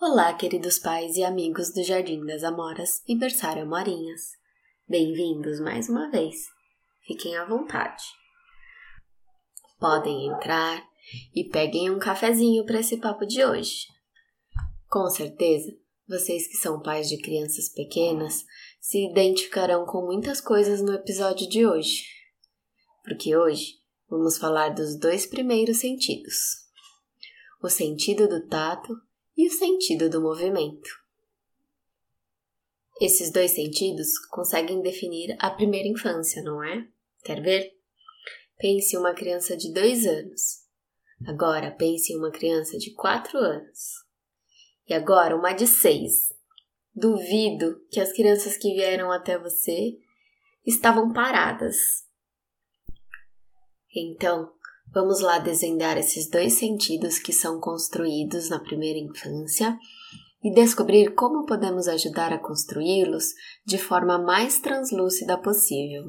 Olá, queridos pais e amigos do Jardim das Amoras e Berçário Amorinhas. Bem-vindos mais uma vez. Fiquem à vontade. Podem entrar e peguem um cafezinho para esse papo de hoje. Com certeza, vocês que são pais de crianças pequenas se identificarão com muitas coisas no episódio de hoje. Porque hoje vamos falar dos dois primeiros sentidos: o sentido do tato e o sentido do movimento. Esses dois sentidos conseguem definir a primeira infância, não é? Quer ver? Pense em uma criança de dois anos. Agora pense em uma criança de quatro anos. E agora uma de seis. Duvido que as crianças que vieram até você estavam paradas. Então, Vamos lá desvendar esses dois sentidos que são construídos na primeira infância e descobrir como podemos ajudar a construí-los de forma mais translúcida possível.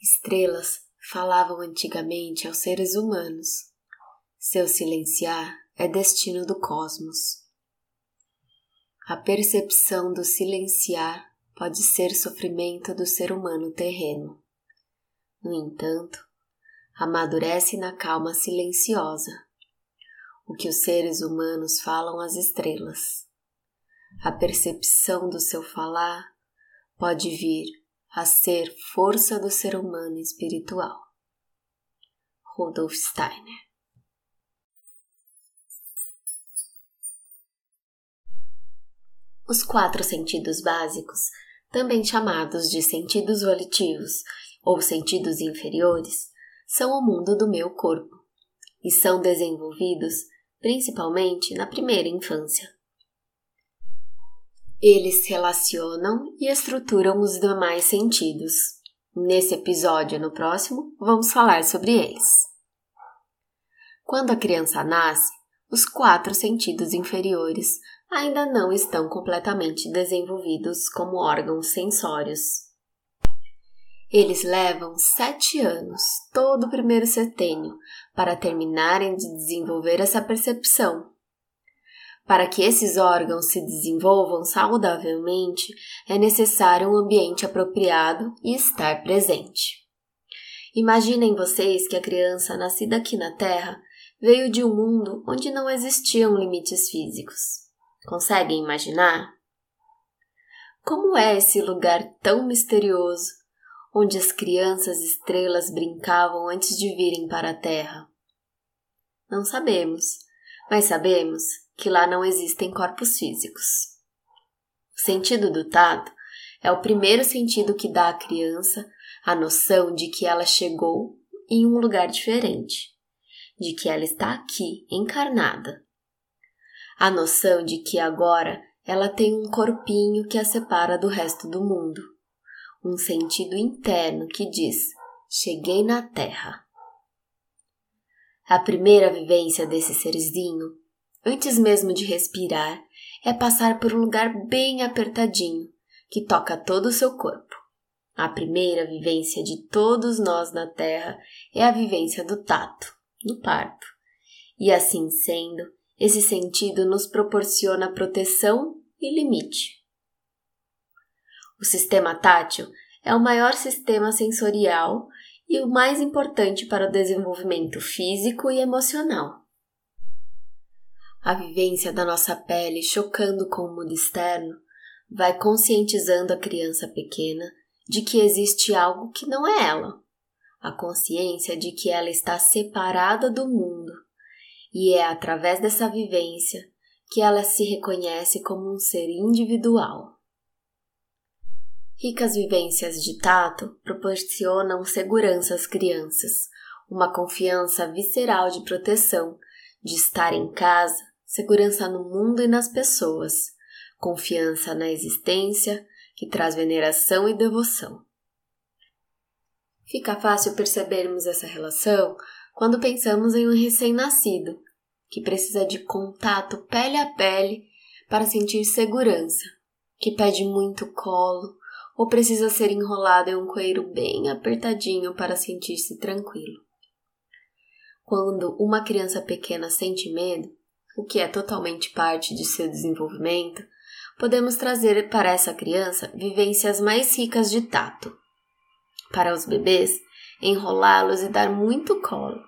Estrelas falavam antigamente aos seres humanos. Seu silenciar é destino do cosmos. A percepção do silenciar pode ser sofrimento do ser humano terreno. No entanto, amadurece na calma silenciosa, o que os seres humanos falam às estrelas. A percepção do seu falar pode vir a ser força do ser humano espiritual. Rudolf Steiner Os quatro sentidos básicos, também chamados de sentidos volitivos ou sentidos inferiores, são o mundo do meu corpo e são desenvolvidos principalmente na primeira infância. Eles relacionam e estruturam os demais sentidos. Nesse episódio e no próximo, vamos falar sobre eles. Quando a criança nasce, os quatro sentidos inferiores ainda não estão completamente desenvolvidos como órgãos sensórios. Eles levam sete anos, todo o primeiro setênio, para terminarem de desenvolver essa percepção. Para que esses órgãos se desenvolvam saudavelmente, é necessário um ambiente apropriado e estar presente. Imaginem vocês que a criança nascida aqui na Terra veio de um mundo onde não existiam limites físicos. Conseguem imaginar? Como é esse lugar tão misterioso onde as crianças estrelas brincavam antes de virem para a Terra? Não sabemos, mas sabemos que lá não existem corpos físicos. O sentido do tato é o primeiro sentido que dá à criança a noção de que ela chegou em um lugar diferente, de que ela está aqui, encarnada, a noção de que agora ela tem um corpinho que a separa do resto do mundo, um sentido interno que diz: cheguei na Terra. A primeira vivência desse serzinho, antes mesmo de respirar, é passar por um lugar bem apertadinho que toca todo o seu corpo. A primeira vivência de todos nós na Terra é a vivência do tato, no parto. E assim sendo, esse sentido nos proporciona proteção e limite. O sistema tátil é o maior sistema sensorial e o mais importante para o desenvolvimento físico e emocional. A vivência da nossa pele chocando com o mundo externo vai conscientizando a criança pequena de que existe algo que não é ela, a consciência de que ela está separada do mundo e é através dessa vivência que ela se reconhece como um ser individual. Ricas vivências de tato proporcionam segurança às crianças, uma confiança visceral de proteção, de estar em casa, segurança no mundo e nas pessoas, confiança na existência, que traz veneração e devoção. Fica fácil percebermos essa relação quando pensamos em um recém-nascido, que precisa de contato pele a pele para sentir segurança, que pede muito colo, ou precisa ser enrolado em um coeiro bem apertadinho para sentir-se tranquilo. Quando uma criança pequena sente medo, o que é totalmente parte de seu desenvolvimento, podemos trazer para essa criança vivências mais ricas de tato. Para os bebês, enrolá-los e dar muito colo.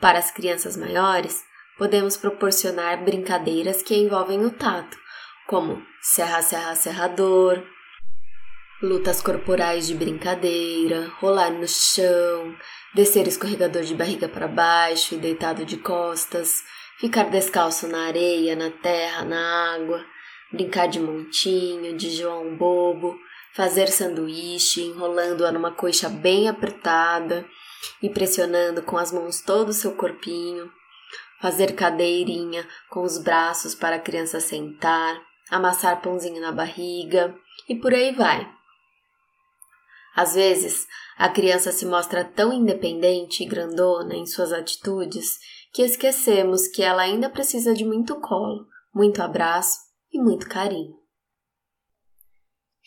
Para as crianças maiores, podemos proporcionar brincadeiras que envolvem o tato, como serra-serra serrador, lutas corporais de brincadeira, rolar no chão, descer escorregador de barriga para baixo e deitado de costas, ficar descalço na areia, na terra, na água, brincar de montinho, de João Bobo, fazer sanduíche, enrolando-a numa coxa bem apertada e pressionando com as mãos todo o seu corpinho, fazer cadeirinha com os braços para a criança sentar, amassar pãozinho na barriga e por aí vai. Às vezes, a criança se mostra tão independente e grandona em suas atitudes que esquecemos que ela ainda precisa de muito colo, muito abraço e muito carinho.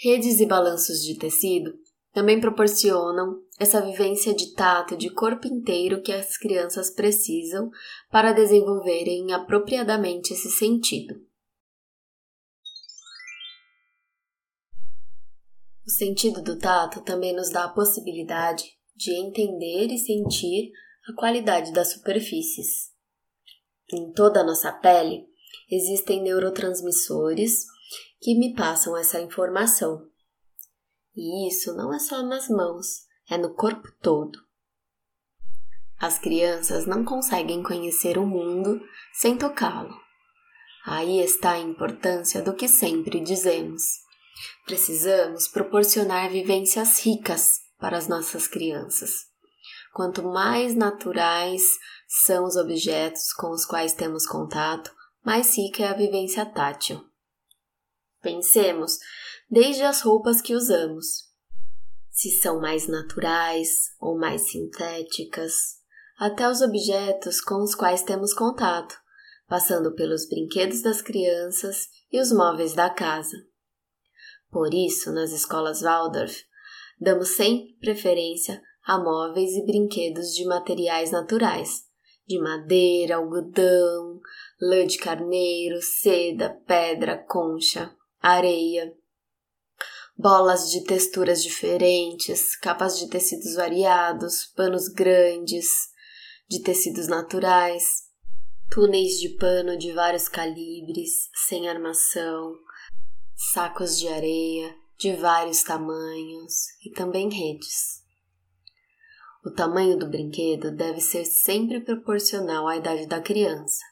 Redes e balanços de tecido também proporcionam essa vivência de tato de corpo inteiro que as crianças precisam para desenvolverem apropriadamente esse sentido. O sentido do tato também nos dá a possibilidade de entender e sentir a qualidade das superfícies. Em toda a nossa pele existem neurotransmissores que me passam essa informação. E isso não é só nas mãos, é no corpo todo. As crianças não conseguem conhecer o mundo sem tocá-lo. Aí está a importância do que sempre dizemos. Precisamos proporcionar vivências ricas para as nossas crianças. Quanto mais naturais são os objetos com os quais temos contato, mais rica é a vivência tátil. Pensemos desde as roupas que usamos, se são mais naturais ou mais sintéticas, até os objetos com os quais temos contato, passando pelos brinquedos das crianças e os móveis da casa. Por isso, nas escolas Waldorf, damos sempre preferência a móveis e brinquedos de materiais naturais, de madeira, algodão, lã de carneiro, seda, pedra, concha, areia, bolas de texturas diferentes, capas de tecidos variados, panos grandes, de tecidos naturais, túneis de pano de vários calibres, sem armação, sacos de areia de vários tamanhos e também redes. O tamanho do brinquedo deve ser sempre proporcional à idade da criança.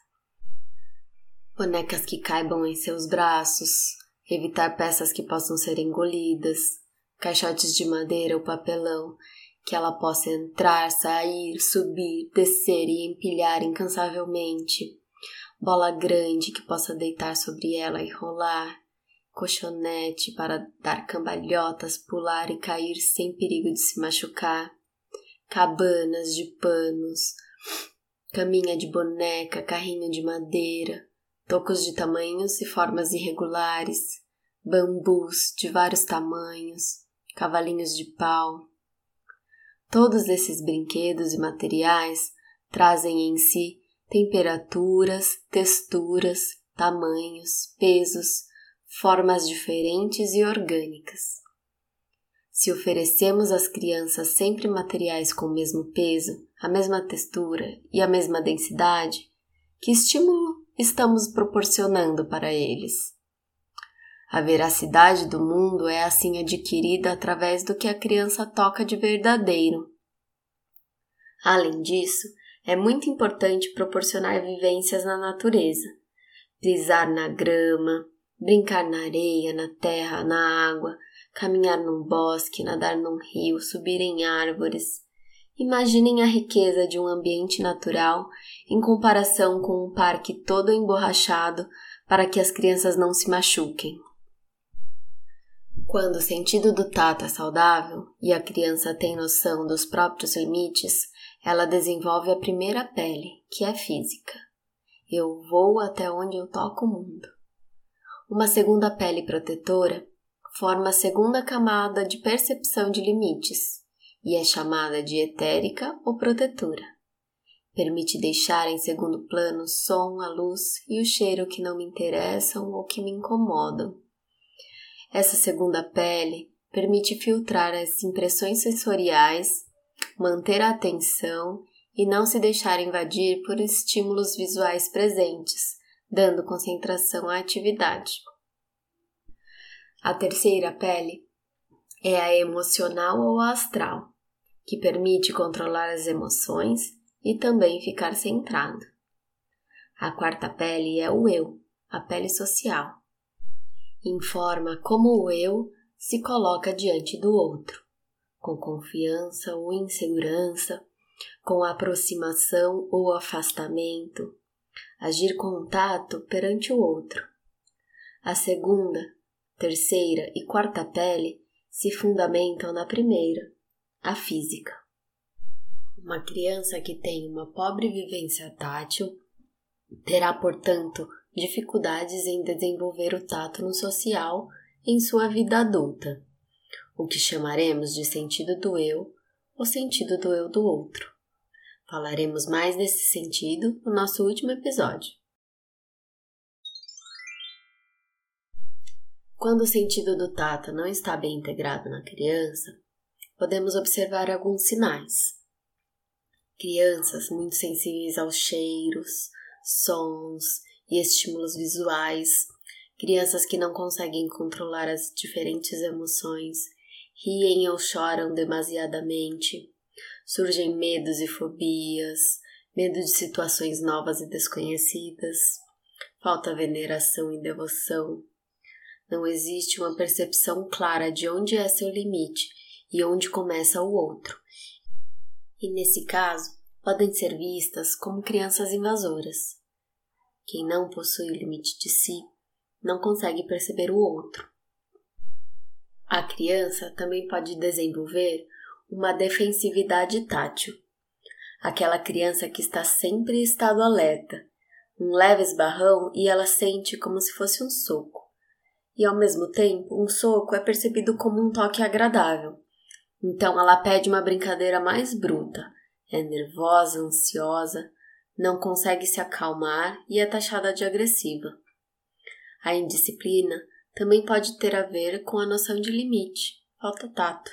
Bonecas que caibam em seus braços, evitar peças que possam ser engolidas, caixotes de madeira ou papelão que ela possa entrar, sair, subir, descer e empilhar incansavelmente, bola grande que possa deitar sobre ela e rolar, colchonete para dar cambalhotas, pular e cair sem perigo de se machucar, cabanas de panos, caminha de boneca, carrinho de madeira, tocos de tamanhos e formas irregulares, bambus de vários tamanhos, cavalinhos de pau. Todos esses brinquedos e materiais trazem em si temperaturas, texturas, tamanhos, pesos, formas diferentes e orgânicas. Se oferecemos às crianças sempre materiais com o mesmo peso, a mesma textura e a mesma densidade, que estímulo estamos proporcionando para eles? A veracidade do mundo é assim adquirida através do que a criança toca de verdadeiro. Além disso, é muito importante proporcionar vivências na natureza, pisar na grama, brincar na areia, na terra, na água, caminhar num bosque, nadar num rio, subir em árvores. Imaginem a riqueza de um ambiente natural em comparação com um parque todo emborrachado para que as crianças não se machuquem. Quando o sentido do tato é saudável e a criança tem noção dos próprios limites, ela desenvolve a primeira pele, que é física. Eu vou até onde eu toco o mundo. Uma segunda pele protetora forma a segunda camada de percepção de limites e é chamada de etérica ou protetora. Permite deixar em segundo plano o som, a luz e o cheiro que não me interessam ou que me incomodam. Essa segunda pele permite filtrar as impressões sensoriais, manter a atenção e não se deixar invadir por estímulos visuais presentes, dando concentração à atividade. A terceira pele é a emocional ou astral, que permite controlar as emoções e também ficar centrado. A quarta pele é o eu, a pele social. Informa como o eu se coloca diante do outro, com confiança ou insegurança, com aproximação ou afastamento, agir contato perante o outro. A segunda, terceira e quarta pele se fundamentam na primeira, a física. Uma criança que tem uma pobre vivência tátil terá, portanto, dificuldades em desenvolver o tato no social em sua vida adulta, o que chamaremos de sentido do eu ou sentido do eu do outro. Falaremos mais desse sentido no nosso último episódio. Quando o sentido do tato não está bem integrado na criança, podemos observar alguns sinais. Crianças muito sensíveis aos cheiros, sons e estímulos visuais, crianças que não conseguem controlar as diferentes emoções, riem ou choram demasiadamente, surgem medos e fobias, medo de situações novas e desconhecidas, falta veneração e devoção. Não existe uma percepção clara de onde é seu limite e onde começa o outro. E nesse caso, podem ser vistas como crianças invasoras. Quem não possui o limite de si não consegue perceber o outro. A criança também pode desenvolver uma defensividade tátil. Aquela criança que está sempre em estado alerta, um leve esbarrão e ela sente como se fosse um soco. E ao mesmo tempo, um soco é percebido como um toque agradável. Então ela pede uma brincadeira mais bruta, é nervosa, ansiosa, não consegue se acalmar e é taxada de agressiva. A indisciplina também pode ter a ver com a noção de limite, falta tato.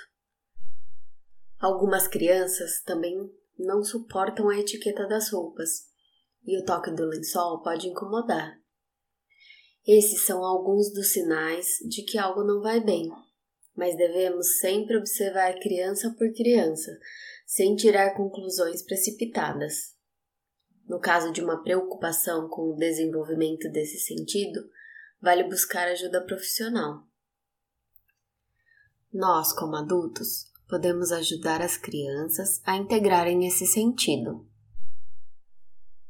Algumas crianças também não suportam a etiqueta das roupas e o toque do lençol pode incomodar. Esses são alguns dos sinais de que algo não vai bem, mas devemos sempre observar criança por criança, sem tirar conclusões precipitadas. No caso de uma preocupação com o desenvolvimento desse sentido, vale buscar ajuda profissional. Nós, como adultos, podemos ajudar as crianças a integrarem esse sentido.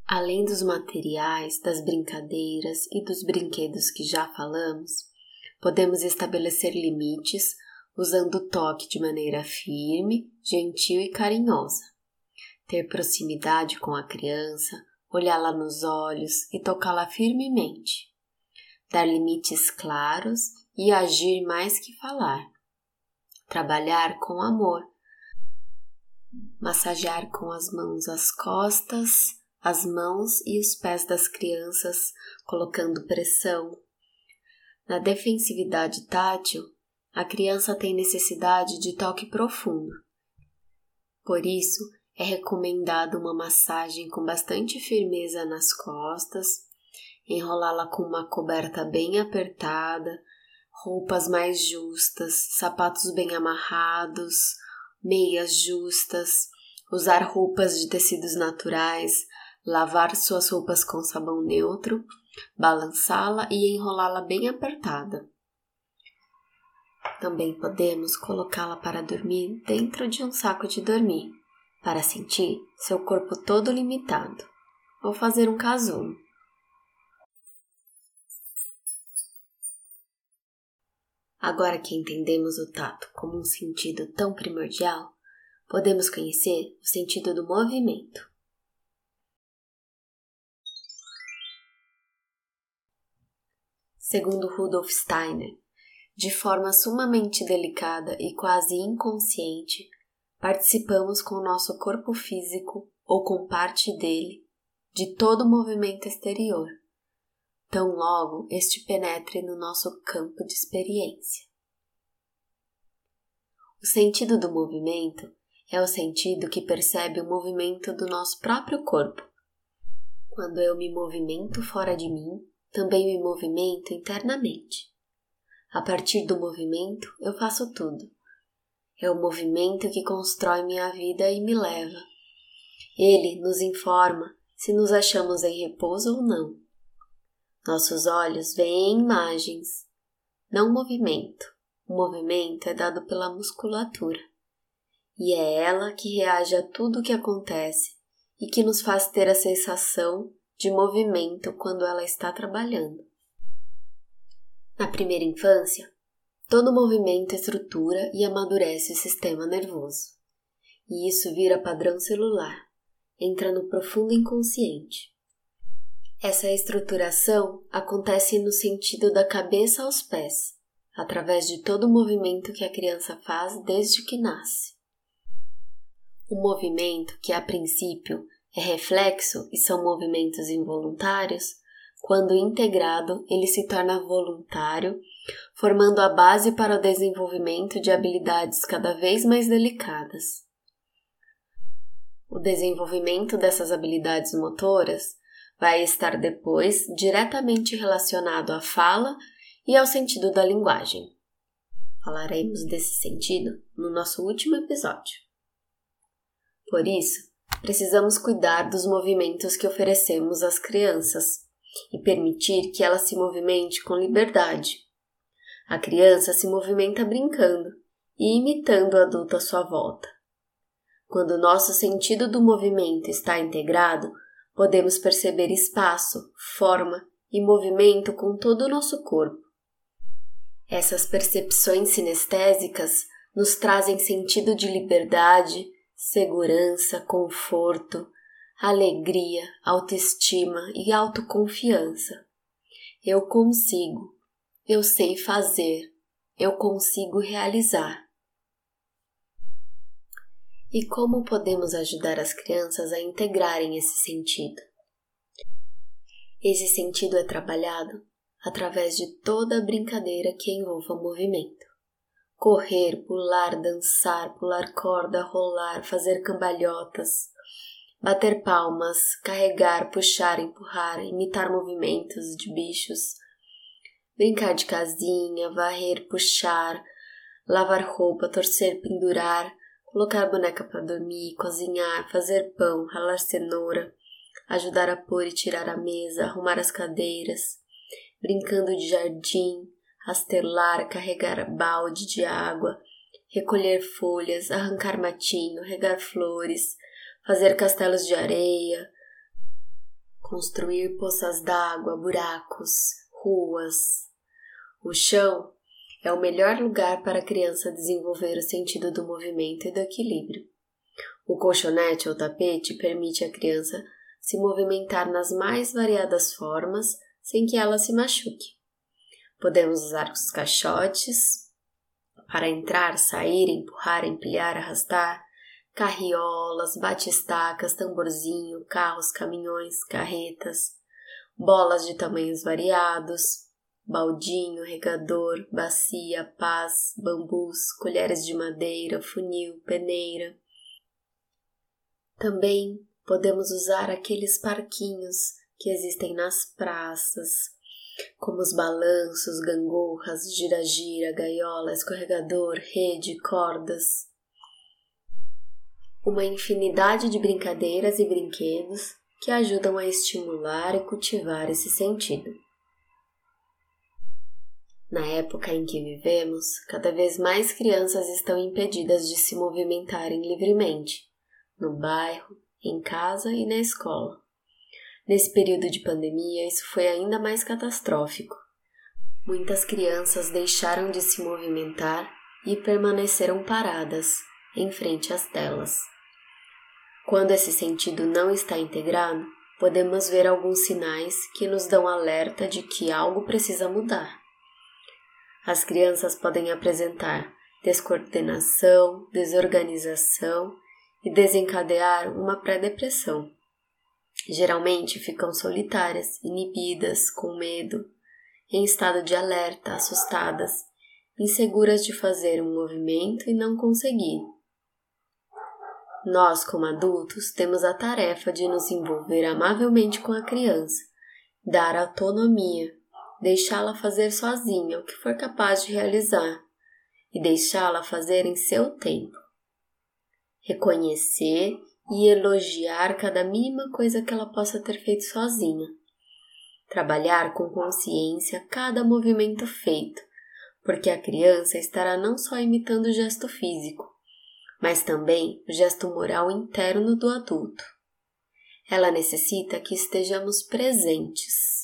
Além dos materiais, das brincadeiras e dos brinquedos que já falamos, podemos estabelecer limites usando o toque de maneira firme, gentil e carinhosa. Ter proximidade com a criança, olhá-la nos olhos e tocá-la firmemente. Dar limites claros e agir mais que falar trabalhar com amor, massagear com as mãos as costas, as mãos e os pés das crianças, colocando pressão. Na defensividade tátil, a criança tem necessidade de toque profundo. Por isso, é recomendada uma massagem com bastante firmeza nas costas, enrolá-la com uma coberta bem apertada, roupas mais justas, sapatos bem amarrados, meias justas, usar roupas de tecidos naturais, lavar suas roupas com sabão neutro, balançá-la e enrolá-la bem apertada. Também podemos colocá-la para dormir dentro de um saco de dormir, para sentir seu corpo todo limitado, ou fazer um casulo. Agora que entendemos o tato como um sentido tão primordial, podemos conhecer o sentido do movimento. Segundo Rudolf Steiner, de forma sumamente delicada e quase inconsciente, participamos com o nosso corpo físico ou com parte dele de todo o movimento exterior, tão logo este penetre no nosso campo de experiência. O sentido do movimento é o sentido que percebe o movimento do nosso próprio corpo. Quando eu me movimento fora de mim, também me movimento internamente. A partir do movimento, eu faço tudo. É o movimento que constrói minha vida e me leva. Ele nos informa se nos achamos em repouso ou não. Nossos olhos veem imagens, não movimento. O movimento é dado pela musculatura e é ela que reage a tudo o que acontece e que nos faz ter a sensação de movimento quando ela está trabalhando. Na primeira infância, todo movimento estrutura e amadurece o sistema nervoso, e isso vira padrão celular, entra no profundo inconsciente. Essa estruturação acontece no sentido da cabeça aos pés, através de todo o movimento que a criança faz desde que nasce. O movimento, que a princípio é reflexo e são movimentos involuntários, quando integrado, ele se torna voluntário, formando a base para o desenvolvimento de habilidades cada vez mais delicadas. O desenvolvimento dessas habilidades motoras vai estar depois diretamente relacionado à fala e ao sentido da linguagem. Falaremos desse sentido no nosso último episódio. Por isso, precisamos cuidar dos movimentos que oferecemos às crianças e permitir que ela se movimente com liberdade. A criança se movimenta brincando e imitando o adulto à sua volta. Quando o nosso sentido do movimento está integrado, podemos perceber espaço, forma e movimento com todo o nosso corpo. Essas percepções sinestésicas nos trazem sentido de liberdade, segurança, conforto, alegria, autoestima e autoconfiança. Eu consigo, eu sei fazer, eu consigo realizar. E como podemos ajudar as crianças a integrarem esse sentido? Esse sentido é trabalhado através de toda a brincadeira que envolva movimento correr, pular, dançar, pular corda, rolar, fazer cambalhotas, bater palmas, carregar, puxar, empurrar, imitar movimentos de bichos, brincar de casinha, varrer, puxar, lavar roupa, torcer, pendurar, colocar boneca para dormir, cozinhar, fazer pão, ralar cenoura, ajudar a pôr e tirar a mesa, arrumar as cadeiras, brincando de jardim, rastelar, carregar balde de água, recolher folhas, arrancar matinho, regar flores, fazer castelos de areia, construir poças d'água, buracos, ruas. O chão é o melhor lugar para a criança desenvolver o sentido do movimento e do equilíbrio. O colchonete ou tapete permite à criança se movimentar nas mais variadas formas sem que ela se machuque. Podemos usar os caixotes para entrar, sair, empurrar, empilhar, arrastar, carriolas, batistacas, tamborzinho, carros, caminhões, carretas, bolas de tamanhos variados, baldinho, regador, bacia, pás, bambus, colheres de madeira, funil, peneira. Também podemos usar aqueles parquinhos que existem nas praças, como os balanços, gangorras, gira-gira, gaiola, escorregador, rede, cordas. Uma infinidade de brincadeiras e brinquedos que ajudam a estimular e cultivar esse sentido. Na época em que vivemos, cada vez mais crianças estão impedidas de se movimentarem livremente, no bairro, em casa e na escola. Nesse período de pandemia, isso foi ainda mais catastrófico. Muitas crianças deixaram de se movimentar e permaneceram paradas em frente às telas. Quando esse sentido não está integrado, podemos ver alguns sinais que nos dão alerta de que algo precisa mudar. As crianças podem apresentar descoordenação, desorganização e desencadear uma pré-depressão. Geralmente ficam solitárias, inibidas, com medo, em estado de alerta, assustadas, inseguras de fazer um movimento e não conseguir. Nós, como adultos, temos a tarefa de nos envolver amavelmente com a criança, dar autonomia, deixá-la fazer sozinha o que for capaz de realizar e deixá-la fazer em seu tempo. Reconhecer e elogiar cada mínima coisa que ela possa ter feito sozinha. Trabalhar com consciência cada movimento feito, porque a criança estará não só imitando o gesto físico, mas também o gesto moral interno do adulto. Ela necessita que estejamos presentes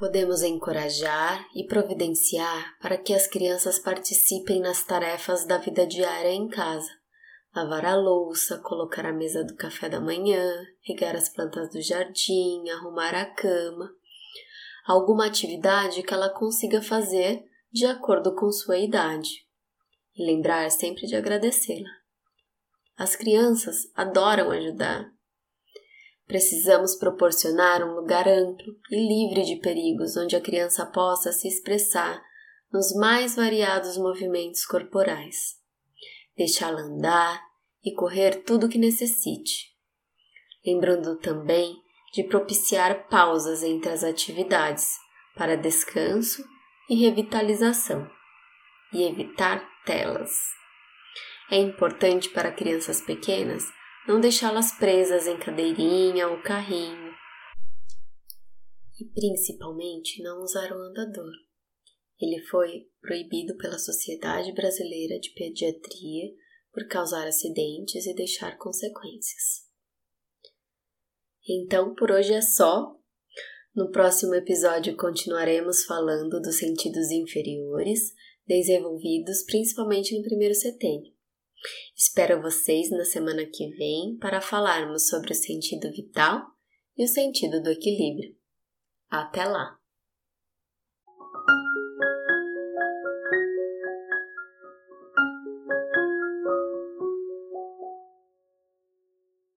Podemos encorajar e providenciar para que as crianças participem nas tarefas da vida diária em casa. Lavar a louça, colocar a mesa do café da manhã, regar as plantas do jardim, arrumar a cama. Alguma atividade que ela consiga fazer de acordo com sua idade. E lembrar sempre de agradecê-la. As crianças adoram ajudar Precisamos proporcionar um lugar amplo e livre de perigos onde a criança possa se expressar nos mais variados movimentos corporais. Deixá-la andar e correr tudo o que necessite. Lembrando também de propiciar pausas entre as atividades para descanso e revitalização e evitar telas. É importante para crianças pequenas não deixá-las presas em cadeirinha ou carrinho. E principalmente não usar o andador. Ele foi proibido pela Sociedade Brasileira de Pediatria por causar acidentes e deixar consequências. Então, por hoje é só. No próximo episódio continuaremos falando dos sentidos inferiores, desenvolvidos principalmente no primeiro setênio. Espero vocês na semana que vem para falarmos sobre o sentido vital e o sentido do equilíbrio. Até lá!